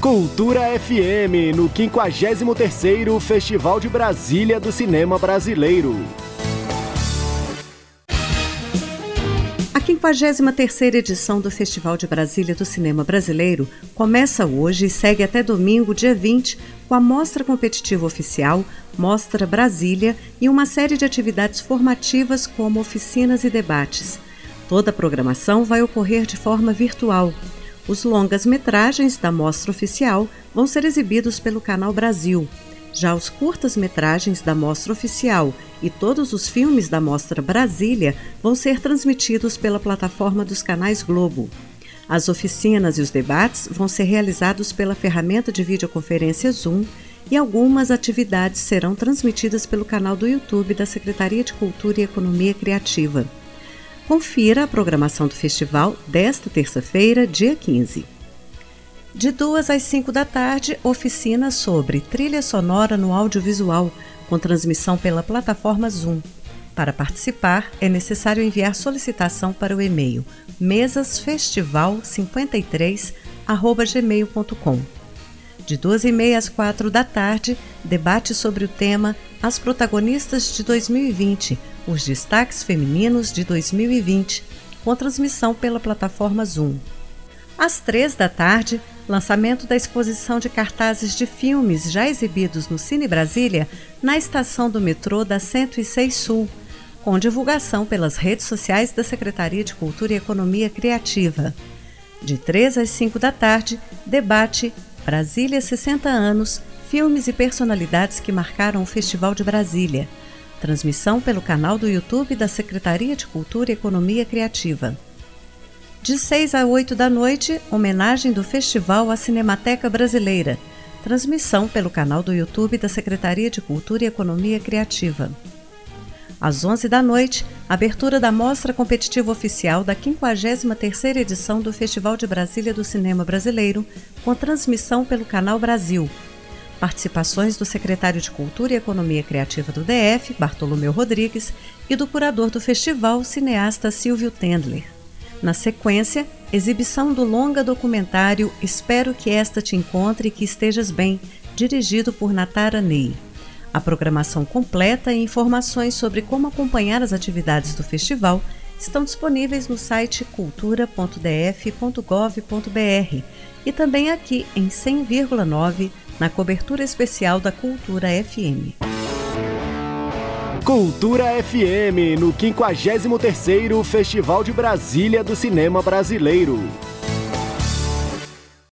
Cultura FM, no 53º Festival de Brasília do Cinema Brasileiro. A 53ª edição do Festival de Brasília do Cinema Brasileiro começa hoje e segue até domingo, dia 20, com a Mostra Competitiva Oficial, Mostra Brasília e uma série de atividades formativas como oficinas e debates. Toda a programação vai ocorrer de forma virtual. Os longas-metragens da mostra oficial vão ser exibidos pelo Canal Brasil. Já os curtas-metragens da mostra oficial e todos os filmes da mostra Brasília vão ser transmitidos pela plataforma dos canais Globo. As oficinas e os debates vão ser realizados pela ferramenta de videoconferência Zoom e algumas atividades serão transmitidas pelo canal do YouTube da Secretaria de Cultura e Economia Criativa. Confira a programação do festival desta terça-feira, dia 15. De 2 às 5 da tarde, oficina sobre trilha sonora no audiovisual, com transmissão pela plataforma Zoom. Para participar, é necessário enviar solicitação para o e-mail mesasfestival53@gmail.com. De 2 e meia às 4 da tarde, debate sobre o tema As Protagonistas de 2020 os destaques femininos de 2020, com transmissão pela plataforma Zoom. Às três da tarde, lançamento da exposição de cartazes de filmes já exibidos no Cine Brasília na estação do metrô da 106 Sul, com divulgação pelas redes sociais da Secretaria de Cultura e Economia Criativa. De 3 às 5 da tarde, debate Brasília 60 anos, filmes e personalidades que marcaram o Festival de Brasília. Transmissão pelo canal do YouTube da Secretaria de Cultura e Economia Criativa. De 6 a 8 da noite, homenagem do Festival à Cinemateca Brasileira. Transmissão pelo canal do YouTube da Secretaria de Cultura e Economia Criativa. Às 11 da noite, abertura da Mostra Competitiva Oficial da 53ª edição do Festival de Brasília do Cinema Brasileiro, com transmissão pelo Canal Brasil, Participações do secretário de Cultura e Economia Criativa do DF, Bartolomeu Rodrigues, e do curador do festival, cineasta Silvio Tendler. Na sequência, exibição do longa documentário Espero que esta te encontre e que estejas bem, dirigido por Natara Ney. A programação completa e informações sobre como acompanhar as atividades do festival estão disponíveis no site cultura.df.gov.br e também aqui em 100,9 na cobertura especial da Cultura FM. Cultura FM no 53º Festival de Brasília do Cinema Brasileiro.